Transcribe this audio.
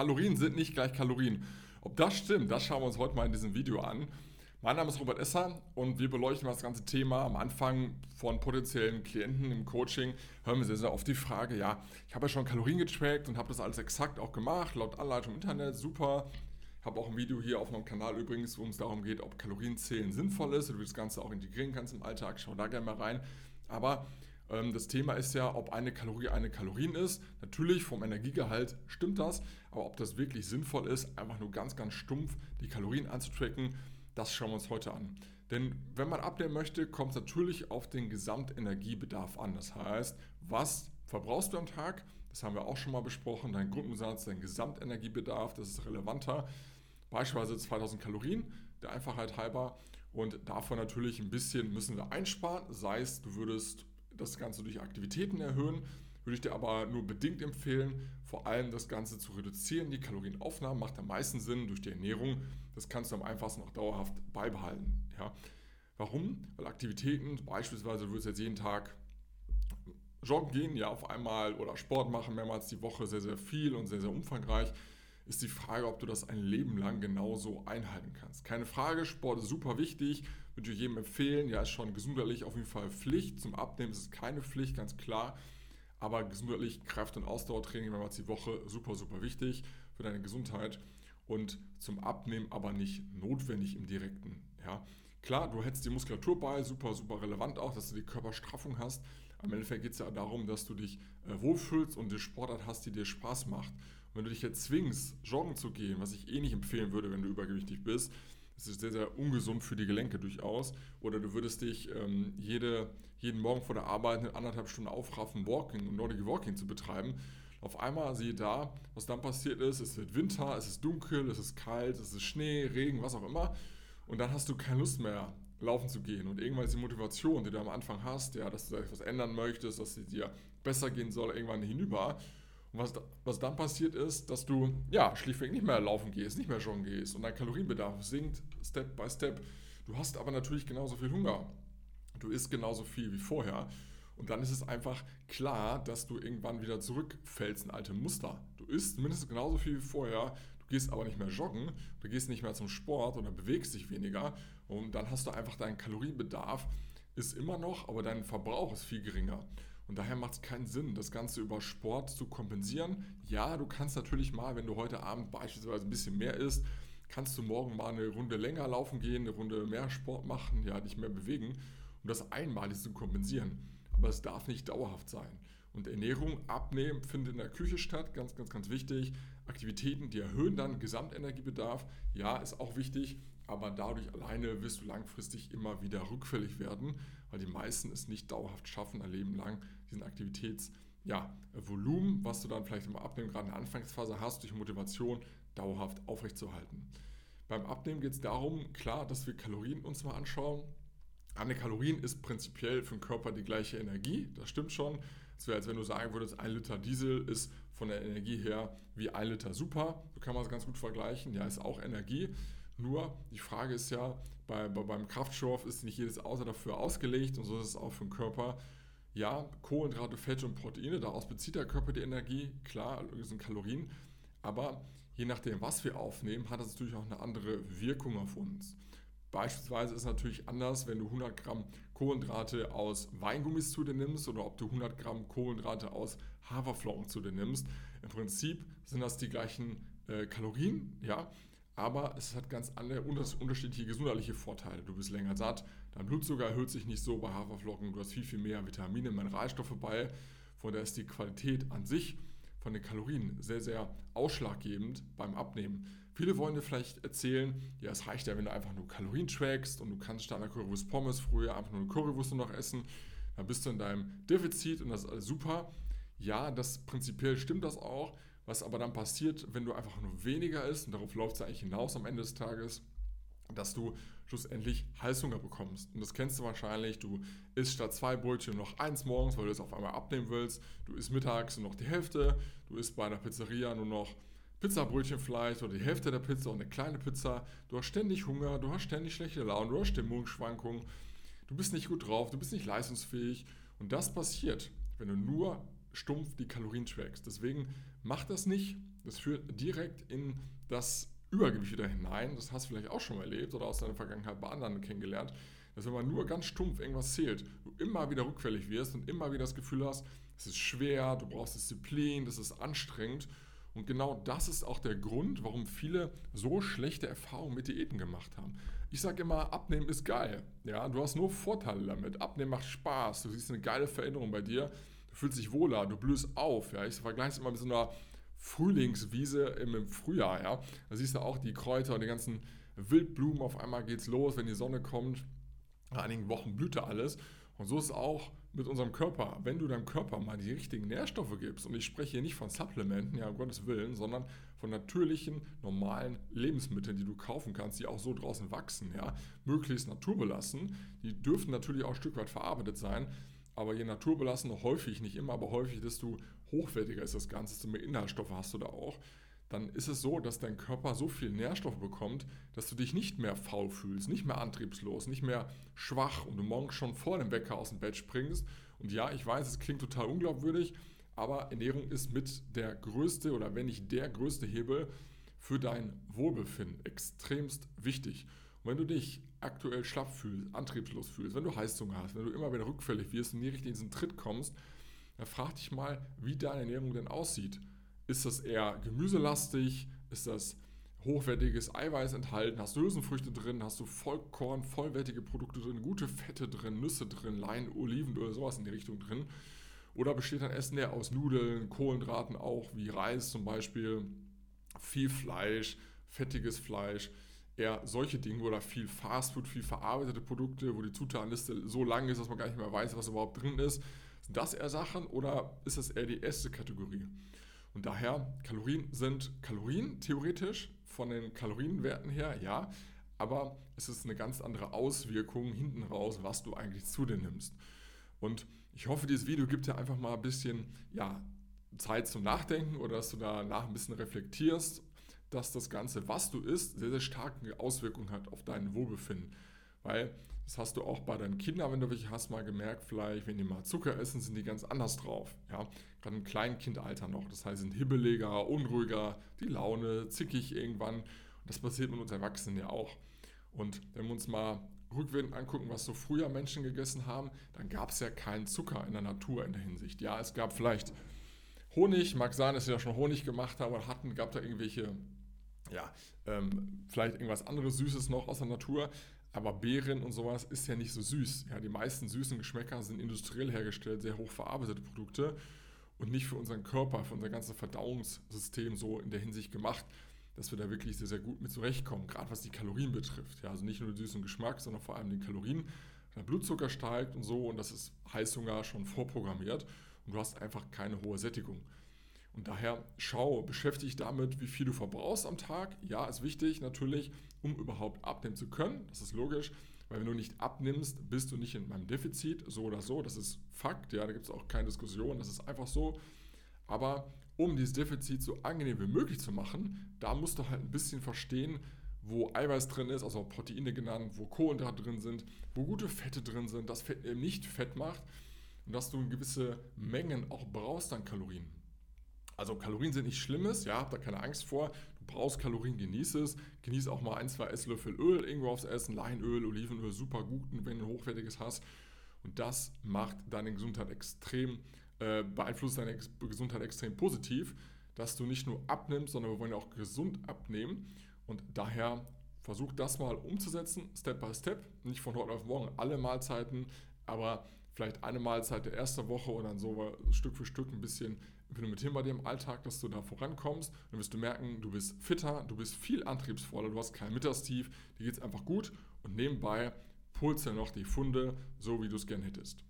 Kalorien sind nicht gleich Kalorien. Ob das stimmt, das schauen wir uns heute mal in diesem Video an. Mein Name ist Robert Esser und wir beleuchten das ganze Thema. Am Anfang von potenziellen Klienten im Coaching hören wir sehr, sehr oft die Frage, ja, ich habe ja schon Kalorien getrackt und habe das alles exakt auch gemacht, laut Anleitung im Internet, super. Ich habe auch ein Video hier auf meinem Kanal übrigens, wo es darum geht, ob Kalorienzählen sinnvoll ist, oder du das Ganze auch integrieren kannst im Alltag. Schau da gerne mal rein. Aber das Thema ist ja, ob eine Kalorie eine Kalorien ist. Natürlich vom Energiegehalt stimmt das, aber ob das wirklich sinnvoll ist, einfach nur ganz, ganz stumpf die Kalorien anzutracken, das schauen wir uns heute an. Denn wenn man abnehmen möchte, kommt es natürlich auf den Gesamtenergiebedarf an. Das heißt, was verbrauchst du am Tag? Das haben wir auch schon mal besprochen. Dein Grundumsatz, dein Gesamtenergiebedarf, das ist relevanter. Beispielsweise 2000 Kalorien, der Einfachheit halber. Und davon natürlich ein bisschen müssen wir einsparen. Sei es, du würdest das Ganze durch Aktivitäten erhöhen. Würde ich dir aber nur bedingt empfehlen, vor allem das Ganze zu reduzieren. Die Kalorienaufnahme macht am meisten Sinn durch die Ernährung. Das kannst du am einfachsten auch dauerhaft beibehalten. Ja. Warum? Weil Aktivitäten, beispielsweise du würdest jetzt jeden Tag joggen gehen, ja, auf einmal oder Sport machen, mehrmals die Woche sehr, sehr viel und sehr, sehr umfangreich, ist die Frage, ob du das ein Leben lang genauso einhalten kannst. Keine Frage, Sport ist super wichtig, würde ich jedem empfehlen. Ja, ist schon gesundheitlich auf jeden Fall Pflicht. Zum Abnehmen ist es keine Pflicht, ganz klar. Aber gesundheitlich Kraft- und Ausdauertraining mehrmals die Woche super, super wichtig für deine Gesundheit. Und zum Abnehmen aber nicht notwendig im Direkten. Ja. Klar, du hättest die Muskulatur bei, super, super relevant auch, dass du die Körperstraffung hast. Am Endeffekt geht es ja darum, dass du dich äh, wohlfühlst und die Sportart hast, die dir Spaß macht. Und wenn du dich jetzt zwingst, joggen zu gehen, was ich eh nicht empfehlen würde, wenn du übergewichtig bist, das ist sehr, sehr ungesund für die Gelenke durchaus. Oder du würdest dich ähm, jede, jeden Morgen vor der Arbeit eine anderthalb Stunden aufraffen, Walking und Nordic Walking zu betreiben. Auf einmal siehe da, was dann passiert ist. Es wird Winter, es ist dunkel, es ist kalt, es ist Schnee, Regen, was auch immer. Und dann hast du keine Lust mehr, laufen zu gehen. Und irgendwann ist die Motivation, die du am Anfang hast, ja, dass du etwas ändern möchtest, dass es dir besser gehen soll, irgendwann hinüber. Und was, was dann passiert ist, dass du ja schlichtweg nicht mehr laufen gehst, nicht mehr joggen gehst und dein Kalorienbedarf sinkt Step by Step. Du hast aber natürlich genauso viel Hunger. Du isst genauso viel wie vorher. Und dann ist es einfach klar, dass du irgendwann wieder zurückfällst in alte Muster. Du isst mindestens genauso viel wie vorher, du gehst aber nicht mehr joggen, du gehst nicht mehr zum Sport oder bewegst dich weniger und dann hast du einfach deinen Kalorienbedarf ist immer noch, aber dein Verbrauch ist viel geringer. Und daher macht es keinen Sinn, das Ganze über Sport zu kompensieren. Ja, du kannst natürlich mal, wenn du heute Abend beispielsweise ein bisschen mehr isst, kannst du morgen mal eine Runde länger laufen gehen, eine Runde mehr Sport machen, ja, dich mehr bewegen, um das einmalig zu kompensieren. Aber es darf nicht dauerhaft sein. Und Ernährung, Abnehmen findet in der Küche statt, ganz, ganz, ganz wichtig. Aktivitäten, die erhöhen dann Gesamtenergiebedarf, ja, ist auch wichtig, aber dadurch alleine wirst du langfristig immer wieder rückfällig werden, weil die meisten es nicht dauerhaft schaffen, ein Leben lang diesen Aktivitäts- ja, was du dann vielleicht im Abnehmen gerade in der Anfangsphase hast, durch Motivation dauerhaft aufrechtzuerhalten. Beim Abnehmen geht es darum, klar, dass wir Kalorien uns mal anschauen. Eine Kalorien ist prinzipiell für den Körper die gleiche Energie, das stimmt schon. Es wäre, als wenn du sagen würdest, ein Liter Diesel ist von der Energie her wie ein Liter Super. So kann man es ganz gut vergleichen. Ja, ist auch Energie. Nur die Frage ist ja, bei, bei, beim Kraftstoff ist nicht jedes Auto dafür ausgelegt und so ist es auch für den Körper. Ja, Kohlenhydrate, Fette und Proteine, daraus bezieht der Körper die Energie, klar, das sind Kalorien, aber je nachdem, was wir aufnehmen, hat das natürlich auch eine andere Wirkung auf uns. Beispielsweise ist es natürlich anders, wenn du 100 Gramm Kohlenhydrate aus Weingummis zu dir nimmst oder ob du 100 Gramm Kohlenhydrate aus Haferflocken zu dir nimmst. Im Prinzip sind das die gleichen äh, Kalorien, ja, aber es hat ganz andere, unterschiedliche gesundheitliche Vorteile. Du bist länger satt, dein Blutzucker erhöht sich nicht so bei Haferflocken, du hast viel, viel mehr Vitamine, Mineralstoffe bei, von der ist die Qualität an sich von den Kalorien sehr, sehr ausschlaggebend beim Abnehmen. Viele wollen dir vielleicht erzählen, ja, es reicht ja, wenn du einfach nur Kalorien trackst und du kannst statt einer Currywurst Pommes früher einfach nur eine Currywurst noch essen, dann bist du in deinem Defizit und das ist alles super. Ja, das prinzipiell stimmt das auch, was aber dann passiert, wenn du einfach nur weniger isst, und darauf läuft es eigentlich hinaus am Ende des Tages, dass du schlussendlich Heißhunger bekommst. Und das kennst du wahrscheinlich. Du isst statt zwei Brötchen noch eins morgens, weil du es auf einmal abnehmen willst. Du isst mittags nur noch die Hälfte. Du isst bei einer Pizzeria nur noch Pizzabrötchen vielleicht oder die Hälfte der Pizza und eine kleine Pizza. Du hast ständig Hunger, du hast ständig schlechte Laune, du hast Stimmungsschwankungen. Du bist nicht gut drauf, du bist nicht leistungsfähig. Und das passiert, wenn du nur stumpf die Kalorien trackst. Deswegen mach das nicht. Das führt direkt in das Übergewicht wieder hinein. Das hast du vielleicht auch schon mal erlebt oder aus deiner Vergangenheit bei anderen kennengelernt. Dass wenn man nur ganz stumpf irgendwas zählt, du immer wieder rückfällig wirst und immer wieder das Gefühl hast, es ist schwer, du brauchst Disziplin, das ist anstrengend. Und genau das ist auch der Grund, warum viele so schlechte Erfahrungen mit Diäten gemacht haben. Ich sage immer, abnehmen ist geil. Ja, du hast nur Vorteile damit. Abnehmen macht Spaß. Du siehst eine geile Veränderung bei dir. Du fühlst dich wohler, du blühst auf. Ja, ich vergleiche es immer mit so einer Frühlingswiese im Frühjahr. Ja, da siehst du auch die Kräuter und die ganzen Wildblumen. Auf einmal geht's los, wenn die Sonne kommt. Nach einigen Wochen blüht da alles. Und so ist es auch mit unserem Körper. Wenn du deinem Körper mal die richtigen Nährstoffe gibst, und ich spreche hier nicht von Supplementen, ja, um Gottes Willen, sondern von natürlichen, normalen Lebensmitteln, die du kaufen kannst, die auch so draußen wachsen, ja, möglichst naturbelassen. Die dürfen natürlich auch ein Stück weit verarbeitet sein, aber je naturbelassen, häufig, nicht immer, aber häufig, desto hochwertiger ist das Ganze, desto mehr Inhaltsstoffe hast du da auch dann ist es so, dass dein Körper so viel Nährstoff bekommt, dass du dich nicht mehr faul fühlst, nicht mehr antriebslos, nicht mehr schwach und du morgens schon vor dem Wecker aus dem Bett springst. Und ja, ich weiß, es klingt total unglaubwürdig, aber Ernährung ist mit der größte oder wenn nicht der größte Hebel für dein Wohlbefinden extremst wichtig. Und wenn du dich aktuell schlapp fühlst, antriebslos fühlst, wenn du Heißhunger hast, wenn du immer wieder rückfällig wirst und nie richtig in diesen Tritt kommst, dann frag dich mal, wie deine Ernährung denn aussieht. Ist das eher gemüselastig? Ist das hochwertiges Eiweiß enthalten? Hast du Hülsenfrüchte drin? Hast du Vollkorn, vollwertige Produkte drin? Gute Fette drin? Nüsse drin? Lein, Olivenöl, sowas in die Richtung drin? Oder besteht dein Essen eher aus Nudeln, Kohlenhydraten auch, wie Reis zum Beispiel, viel Fleisch, fettiges Fleisch, eher solche Dinge oder viel Fastfood, viel verarbeitete Produkte, wo die Zutatenliste so lang ist, dass man gar nicht mehr weiß, was überhaupt drin ist. Sind das eher Sachen oder ist das eher die erste Kategorie? Und daher, Kalorien sind Kalorien, theoretisch, von den Kalorienwerten her, ja, aber es ist eine ganz andere Auswirkung hinten raus, was du eigentlich zu dir nimmst. Und ich hoffe, dieses Video gibt dir einfach mal ein bisschen ja, Zeit zum Nachdenken oder dass du danach ein bisschen reflektierst, dass das Ganze, was du isst, sehr, sehr starke Auswirkungen hat auf dein Wohlbefinden. Weil das hast du auch bei deinen Kindern, wenn du welche hast, mal gemerkt, vielleicht, wenn die mal Zucker essen, sind die ganz anders drauf. Ja? Gerade im Kleinkindalter noch. Das heißt, sind hibbeliger, unruhiger, die Laune, zickig irgendwann. Und das passiert mit uns Erwachsenen ja auch. Und wenn wir uns mal rückwärts angucken, was so früher Menschen gegessen haben, dann gab es ja keinen Zucker in der Natur in der Hinsicht. Ja, es gab vielleicht Honig, mag sein, dass sie ja schon Honig gemacht haben, aber hatten, gab da irgendwelche, ja, ähm, vielleicht irgendwas anderes Süßes noch aus der Natur. Aber Beeren und sowas ist ja nicht so süß. Ja, die meisten süßen Geschmäcker sind industriell hergestellt, sehr hoch verarbeitete Produkte und nicht für unseren Körper, für unser ganzes Verdauungssystem so in der Hinsicht gemacht, dass wir da wirklich sehr, sehr gut mit zurechtkommen, gerade was die Kalorien betrifft. Ja, also nicht nur den süßen Geschmack, sondern vor allem den Kalorien. Der Blutzucker steigt und so und das ist Heißhunger schon vorprogrammiert und du hast einfach keine hohe Sättigung. Und daher schau, beschäftige dich damit, wie viel du verbrauchst am Tag. Ja, ist wichtig natürlich, um überhaupt abnehmen zu können. Das ist logisch, weil wenn du nicht abnimmst, bist du nicht in meinem Defizit, so oder so. Das ist Fakt, ja, da gibt es auch keine Diskussion, das ist einfach so. Aber um dieses Defizit so angenehm wie möglich zu machen, da musst du halt ein bisschen verstehen, wo Eiweiß drin ist, also Proteine genannt, wo Kohlenhydrate drin sind, wo gute Fette drin sind, das Fett eben nicht fett macht und dass du gewisse Mengen auch brauchst an Kalorien. Also Kalorien sind nichts Schlimmes, ja, hab da keine Angst vor. Du brauchst Kalorien, genieß es. Genieß auch mal ein, zwei Esslöffel Öl irgendwo aufs Essen. Leinöl, Olivenöl, super gut, wenn du ein hochwertiges hast. Und das macht deine Gesundheit extrem, äh, beeinflusst deine Ex Gesundheit extrem positiv, dass du nicht nur abnimmst, sondern wir wollen ja auch gesund abnehmen. Und daher versuch das mal umzusetzen, Step by Step. Nicht von heute auf morgen alle Mahlzeiten, aber vielleicht eine Mahlzeit der ersten Woche und dann so Stück für Stück ein bisschen implementieren bei dir im Alltag, dass du da vorankommst. Dann wirst du merken, du bist fitter, du bist viel antriebsvoller, du hast kein Mittagstief, dir geht es einfach gut und nebenbei pulst ja noch die Funde, so wie du es gern hättest.